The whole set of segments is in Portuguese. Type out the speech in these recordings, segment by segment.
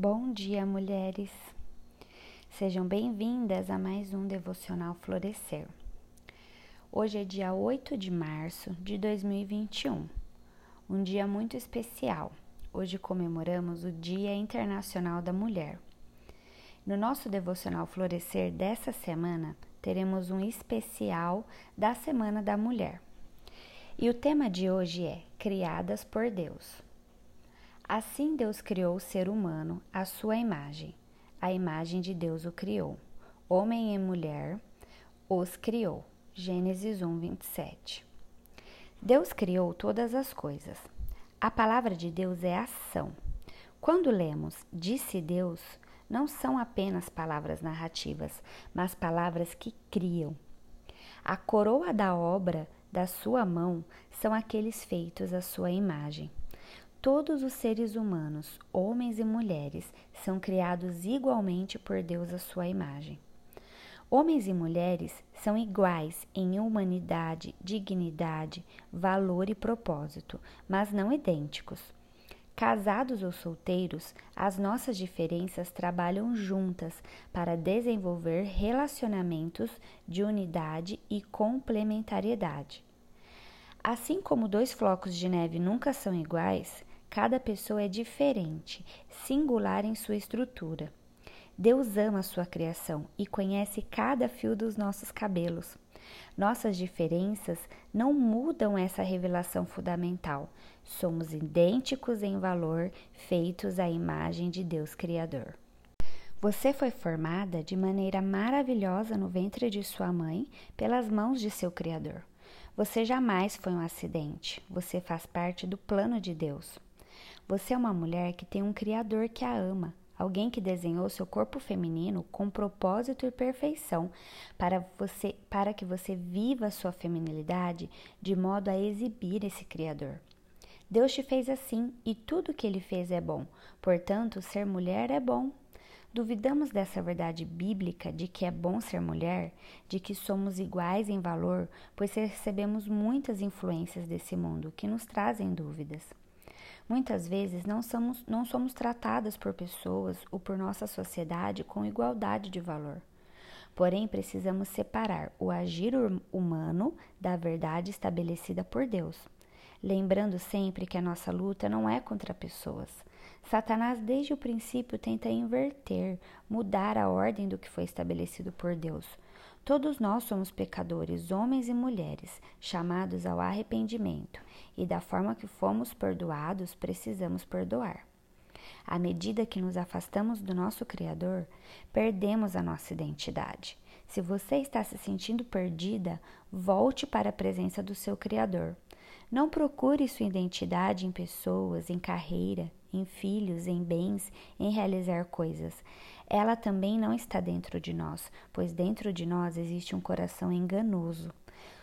Bom dia, mulheres! Sejam bem-vindas a mais um Devocional Florescer. Hoje é dia 8 de março de 2021, um dia muito especial. Hoje comemoramos o Dia Internacional da Mulher. No nosso Devocional Florescer dessa semana, teremos um especial da Semana da Mulher. E o tema de hoje é Criadas por Deus. Assim Deus criou o ser humano à sua imagem. A imagem de Deus o criou. Homem e mulher os criou. Gênesis 1, 27. Deus criou todas as coisas. A palavra de Deus é ação. Quando lemos disse Deus, não são apenas palavras narrativas, mas palavras que criam. A coroa da obra da sua mão são aqueles feitos à sua imagem. Todos os seres humanos, homens e mulheres, são criados igualmente por Deus à sua imagem. Homens e mulheres são iguais em humanidade, dignidade, valor e propósito, mas não idênticos. Casados ou solteiros, as nossas diferenças trabalham juntas para desenvolver relacionamentos de unidade e complementariedade. Assim como dois flocos de neve nunca são iguais, Cada pessoa é diferente, singular em sua estrutura. Deus ama a sua criação e conhece cada fio dos nossos cabelos. Nossas diferenças não mudam essa revelação fundamental. Somos idênticos em valor, feitos à imagem de Deus Criador. Você foi formada de maneira maravilhosa no ventre de sua mãe pelas mãos de seu Criador. Você jamais foi um acidente, você faz parte do plano de Deus. Você é uma mulher que tem um Criador que a ama, alguém que desenhou seu corpo feminino com propósito e perfeição para você, para que você viva sua feminilidade de modo a exibir esse criador. Deus te fez assim e tudo que ele fez é bom. Portanto, ser mulher é bom. Duvidamos dessa verdade bíblica de que é bom ser mulher, de que somos iguais em valor, pois recebemos muitas influências desse mundo que nos trazem dúvidas. Muitas vezes não somos, não somos tratadas por pessoas ou por nossa sociedade com igualdade de valor. Porém, precisamos separar o agir humano da verdade estabelecida por Deus. Lembrando sempre que a nossa luta não é contra pessoas. Satanás, desde o princípio, tenta inverter, mudar a ordem do que foi estabelecido por Deus. Todos nós somos pecadores, homens e mulheres, chamados ao arrependimento, e da forma que fomos perdoados, precisamos perdoar. À medida que nos afastamos do nosso Criador, perdemos a nossa identidade. Se você está se sentindo perdida, volte para a presença do seu Criador. Não procure sua identidade em pessoas, em carreira, em filhos, em bens, em realizar coisas. Ela também não está dentro de nós, pois dentro de nós existe um coração enganoso.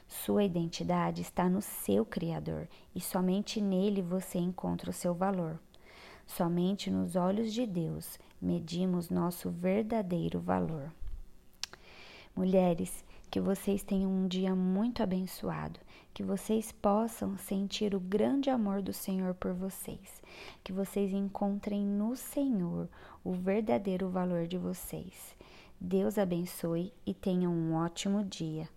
Sua identidade está no seu Criador e somente nele você encontra o seu valor. Somente nos olhos de Deus medimos nosso verdadeiro valor. Mulheres, que vocês tenham um dia muito abençoado, que vocês possam sentir o grande amor do Senhor por vocês, que vocês encontrem no Senhor o verdadeiro valor de vocês. Deus abençoe e tenham um ótimo dia.